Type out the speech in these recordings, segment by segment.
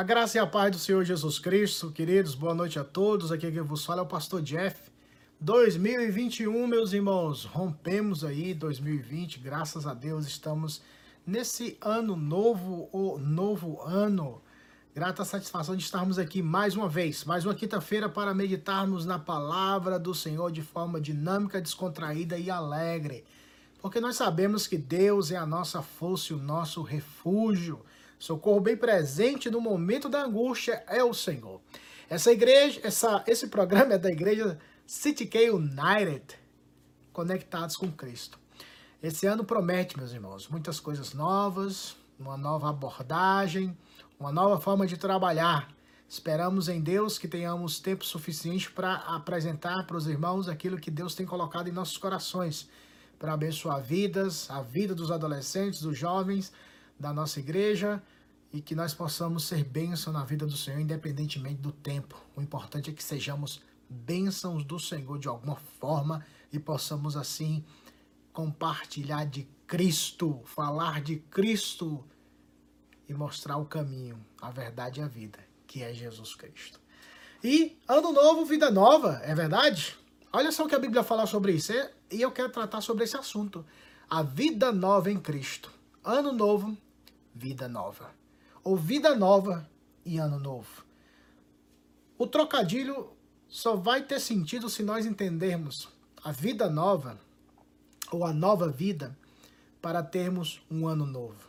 A graça e a paz do Senhor Jesus Cristo, queridos, boa noite a todos. Aqui quem vos fala é o pastor Jeff. 2021, meus irmãos, rompemos aí 2020, graças a Deus estamos nesse ano novo, o novo ano. Grata satisfação de estarmos aqui mais uma vez, mais uma quinta-feira para meditarmos na palavra do Senhor de forma dinâmica, descontraída e alegre. Porque nós sabemos que Deus é a nossa força e o nosso refúgio. Socorro bem presente no momento da angústia é o Senhor. Essa igreja, essa, esse programa é da igreja City K United, conectados com Cristo. Esse ano promete, meus irmãos, muitas coisas novas, uma nova abordagem, uma nova forma de trabalhar. Esperamos em Deus que tenhamos tempo suficiente para apresentar para os irmãos aquilo que Deus tem colocado em nossos corações, para abençoar vidas, a vida dos adolescentes, dos jovens, da nossa igreja e que nós possamos ser bênção na vida do Senhor, independentemente do tempo. O importante é que sejamos bênçãos do Senhor de alguma forma e possamos assim compartilhar de Cristo, falar de Cristo e mostrar o caminho, a verdade e a vida, que é Jesus Cristo. E ano novo, vida nova, é verdade? Olha só o que a Bíblia fala sobre isso, e eu quero tratar sobre esse assunto. A vida nova em Cristo. Ano novo, vida nova. Ou vida nova e ano novo. O trocadilho só vai ter sentido se nós entendermos a vida nova ou a nova vida para termos um ano novo.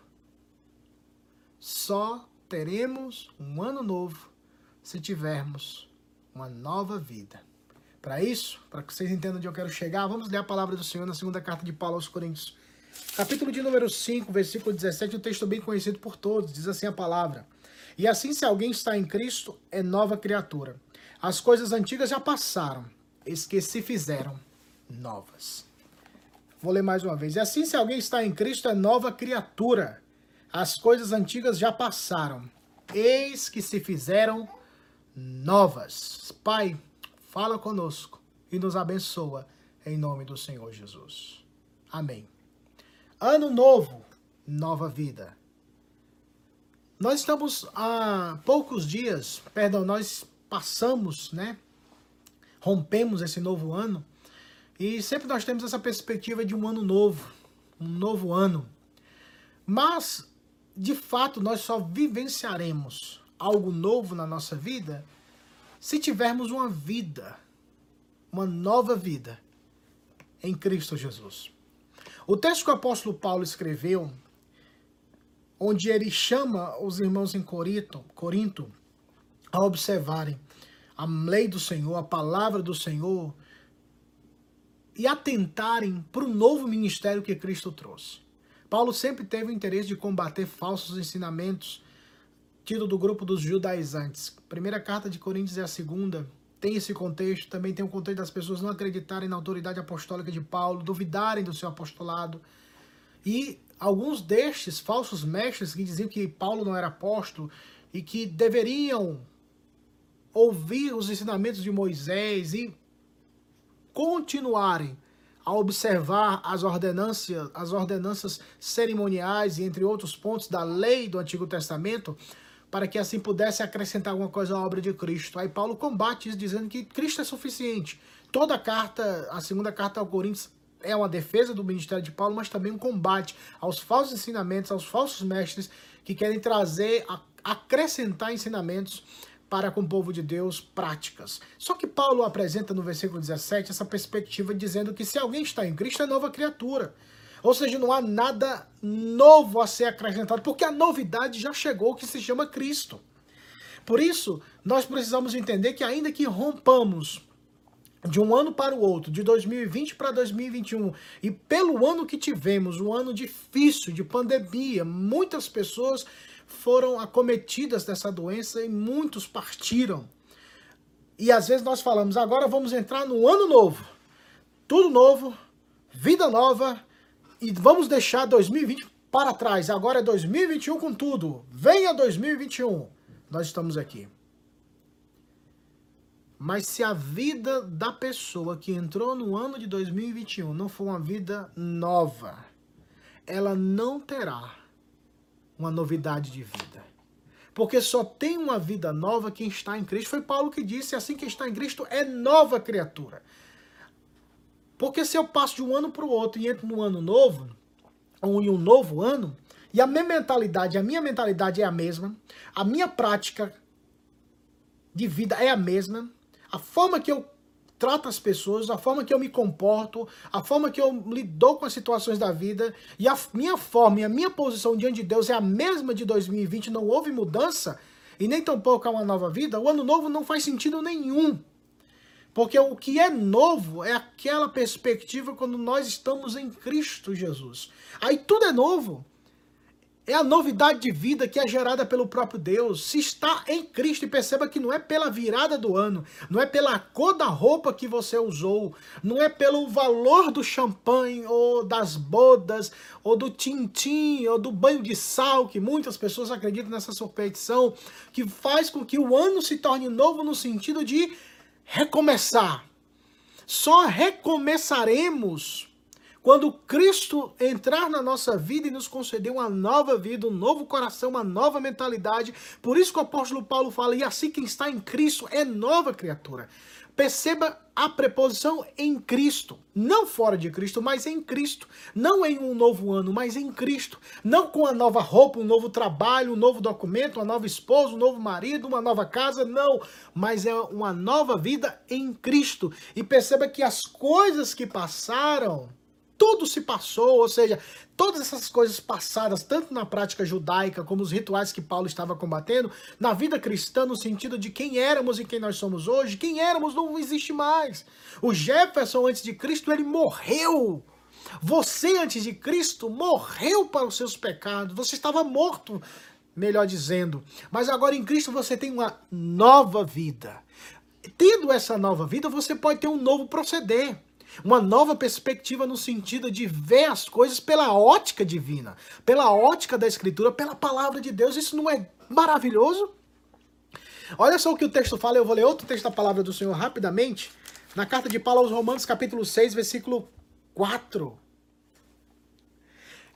Só teremos um ano novo se tivermos uma nova vida. Para isso, para que vocês entendam onde eu quero chegar, vamos ler a palavra do Senhor na segunda carta de Paulo aos Coríntios, capítulo de número 5, versículo 17, um texto bem conhecido por todos, diz assim a palavra: E assim, se alguém está em Cristo, é nova criatura. As coisas antigas já passaram, eis que se fizeram novas. Vou ler mais uma vez. E assim, se alguém está em Cristo, é nova criatura. As coisas antigas já passaram, eis que se fizeram novas. Pai, fala conosco e nos abençoa em nome do Senhor Jesus. Amém. Ano novo, nova vida. Nós estamos há poucos dias, perdão, nós passamos, né? Rompemos esse novo ano e sempre nós temos essa perspectiva de um ano novo, um novo ano. Mas, de fato, nós só vivenciaremos algo novo na nossa vida se tivermos uma vida, uma nova vida em Cristo Jesus. O texto que o apóstolo Paulo escreveu, onde ele chama os irmãos em Corinto, Corinto a observarem a lei do Senhor, a palavra do Senhor, e atentarem para o novo ministério que Cristo trouxe. Paulo sempre teve o interesse de combater falsos ensinamentos, tido do grupo dos judaizantes. primeira carta de Coríntios é a segunda, tem esse contexto, também tem o contexto das pessoas não acreditarem na autoridade apostólica de Paulo, duvidarem do seu apostolado. E alguns destes falsos mestres que diziam que Paulo não era apóstolo e que deveriam ouvir os ensinamentos de Moisés e continuarem a observar as ordenanças, as ordenanças cerimoniais e entre outros pontos da lei do Antigo Testamento, para que assim pudesse acrescentar alguma coisa à obra de Cristo. Aí Paulo combate isso dizendo que Cristo é suficiente. Toda a carta, a segunda carta ao Coríntios é uma defesa do ministério de Paulo, mas também um combate aos falsos ensinamentos, aos falsos mestres que querem trazer, acrescentar ensinamentos para com o povo de Deus práticas. Só que Paulo apresenta no versículo 17 essa perspectiva dizendo que se alguém está em Cristo é nova criatura. Ou seja, não há nada novo a ser acrescentado, porque a novidade já chegou, que se chama Cristo. Por isso, nós precisamos entender que ainda que rompamos de um ano para o outro, de 2020 para 2021, e pelo ano que tivemos, um ano difícil de pandemia, muitas pessoas foram acometidas dessa doença e muitos partiram. E às vezes nós falamos, agora vamos entrar no ano novo. Tudo novo, vida nova, e vamos deixar 2020 para trás. Agora é 2021 com tudo. Venha 2021. Nós estamos aqui. Mas se a vida da pessoa que entrou no ano de 2021 não for uma vida nova, ela não terá uma novidade de vida. Porque só tem uma vida nova quem está em Cristo. Foi Paulo que disse: assim que está em Cristo é nova criatura. Porque se eu passo de um ano para o outro e entro num ano novo, ou em um novo ano, e a minha mentalidade, a minha mentalidade é a mesma, a minha prática de vida é a mesma, a forma que eu trato as pessoas, a forma que eu me comporto, a forma que eu lido com as situações da vida e a minha forma e a minha posição diante de Deus é a mesma de 2020, não houve mudança e nem tampouco há uma nova vida, o ano novo não faz sentido nenhum. Porque o que é novo é aquela perspectiva quando nós estamos em Cristo Jesus. Aí tudo é novo. É a novidade de vida que é gerada pelo próprio Deus. Se está em Cristo, e perceba que não é pela virada do ano, não é pela cor da roupa que você usou, não é pelo valor do champanhe, ou das bodas, ou do tintim, ou do banho de sal, que muitas pessoas acreditam nessa superstição, que faz com que o ano se torne novo no sentido de recomeçar. Só recomeçaremos quando Cristo entrar na nossa vida e nos conceder uma nova vida, um novo coração, uma nova mentalidade. Por isso que o apóstolo Paulo fala: e assim quem está em Cristo é nova criatura. Perceba a preposição em Cristo, não fora de Cristo, mas em Cristo, não em um novo ano, mas em Cristo, não com a nova roupa, um novo trabalho, um novo documento, uma nova esposa, um novo marido, uma nova casa, não, mas é uma nova vida em Cristo. E perceba que as coisas que passaram tudo se passou, ou seja, todas essas coisas passadas, tanto na prática judaica como os rituais que Paulo estava combatendo, na vida cristã, no sentido de quem éramos e quem nós somos hoje, quem éramos não existe mais. O Jefferson, antes de Cristo, ele morreu. Você, antes de Cristo, morreu para os seus pecados. Você estava morto, melhor dizendo. Mas agora em Cristo você tem uma nova vida. Tendo essa nova vida, você pode ter um novo proceder. Uma nova perspectiva no sentido de ver as coisas pela ótica divina, pela ótica da Escritura, pela palavra de Deus. Isso não é maravilhoso? Olha só o que o texto fala, eu vou ler outro texto da palavra do Senhor rapidamente. Na carta de Paulo aos Romanos, capítulo 6, versículo 4.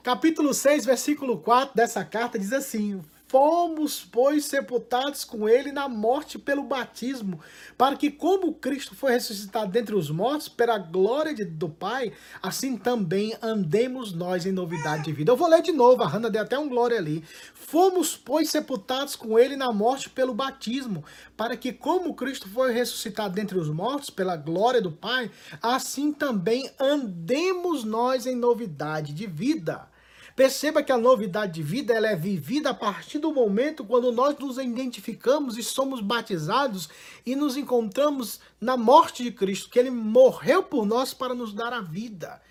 Capítulo 6, versículo 4 dessa carta diz assim: Fomos, pois, sepultados com ele na morte pelo batismo, para que, como Cristo foi ressuscitado dentre os mortos, pela glória de, do Pai, assim também andemos nós em novidade de vida. Eu vou ler de novo, a Hannah deu até um glória ali. Fomos, pois, sepultados com ele na morte pelo batismo, para que, como Cristo foi ressuscitado dentre os mortos, pela glória do Pai, assim também andemos nós em novidade de vida. Perceba que a novidade de vida ela é vivida a partir do momento quando nós nos identificamos e somos batizados e nos encontramos na morte de Cristo, que ele morreu por nós para nos dar a vida.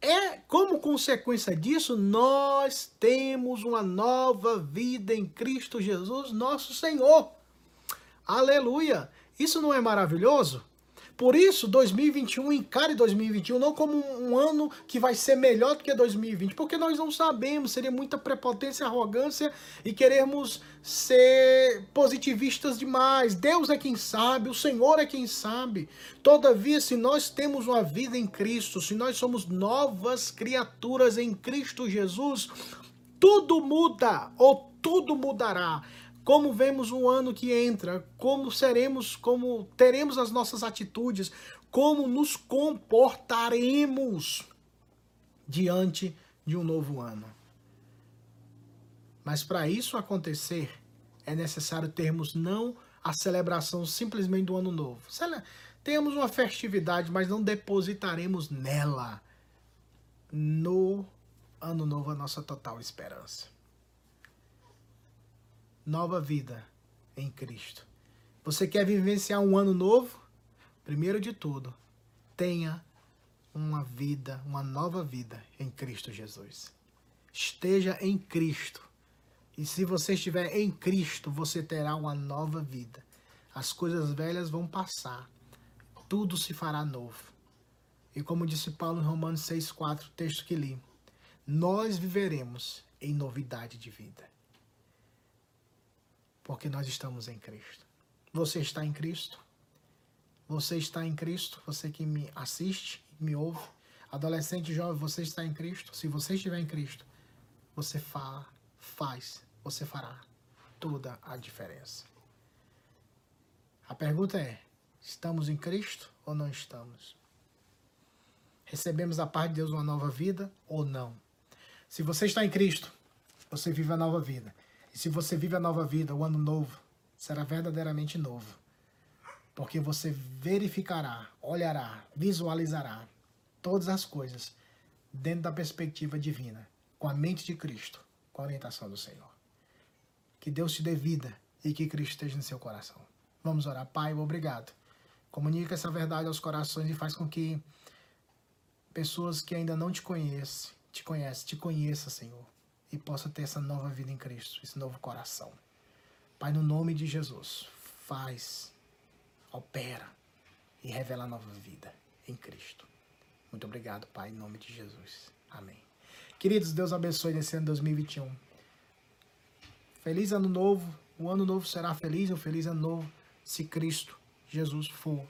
É como consequência disso, nós temos uma nova vida em Cristo Jesus, nosso Senhor. Aleluia! Isso não é maravilhoso? Por isso, 2021, encare 2021 não como um ano que vai ser melhor do que 2020, porque nós não sabemos, seria muita prepotência, arrogância e queremos ser positivistas demais. Deus é quem sabe, o Senhor é quem sabe. Todavia, se nós temos uma vida em Cristo, se nós somos novas criaturas em Cristo Jesus, tudo muda ou tudo mudará como vemos o ano que entra, como seremos, como teremos as nossas atitudes, como nos comportaremos diante de um novo ano. Mas para isso acontecer, é necessário termos não a celebração simplesmente do ano novo. Temos uma festividade, mas não depositaremos nela, no ano novo, a nossa total esperança nova vida em Cristo. Você quer vivenciar um ano novo? Primeiro de tudo, tenha uma vida, uma nova vida em Cristo Jesus. Esteja em Cristo. E se você estiver em Cristo, você terá uma nova vida. As coisas velhas vão passar. Tudo se fará novo. E como disse Paulo em Romanos 6,4, texto que li, nós viveremos em novidade de vida porque nós estamos em Cristo. Você está em Cristo? Você está em Cristo? Você que me assiste, me ouve, adolescente, jovem, você está em Cristo? Se você estiver em Cristo, você fala, faz, você fará. toda a diferença. A pergunta é: estamos em Cristo ou não estamos? Recebemos da parte de Deus uma nova vida ou não? Se você está em Cristo, você vive a nova vida. E se você vive a nova vida, o ano novo será verdadeiramente novo. Porque você verificará, olhará, visualizará todas as coisas dentro da perspectiva divina, com a mente de Cristo, com a orientação do Senhor. Que Deus te dê vida e que Cristo esteja no seu coração. Vamos orar. Pai, obrigado. Comunica essa verdade aos corações e faz com que pessoas que ainda não te conhecem, te conhecem, te conheçam, Senhor, e possa ter essa nova vida em Cristo, esse novo coração. Pai, no nome de Jesus, faz, opera e revela a nova vida em Cristo. Muito obrigado, Pai, em nome de Jesus. Amém. Queridos, Deus abençoe nesse ano 2021. Feliz ano novo. O ano novo será feliz, um feliz ano novo, se Cristo, Jesus, for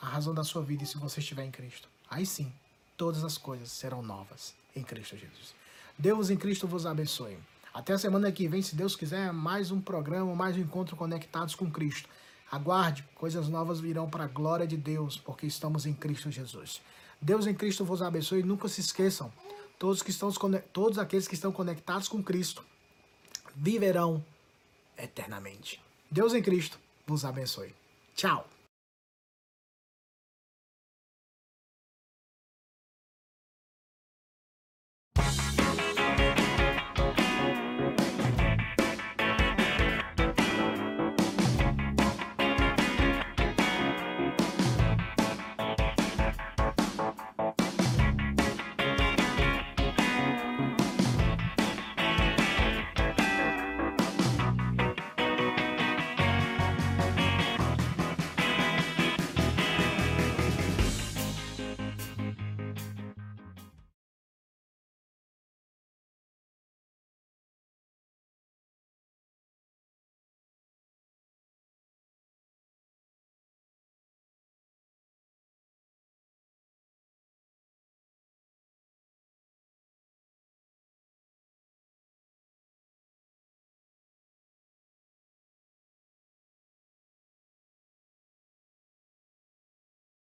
a razão da sua vida e se você estiver em Cristo. Aí sim, todas as coisas serão novas em Cristo Jesus. Deus em Cristo vos abençoe. Até a semana que vem, se Deus quiser, mais um programa, mais um encontro conectados com Cristo. Aguarde, coisas novas virão para a glória de Deus, porque estamos em Cristo Jesus. Deus em Cristo vos abençoe nunca se esqueçam, todos, que estão, todos aqueles que estão conectados com Cristo viverão eternamente. Deus em Cristo vos abençoe. Tchau!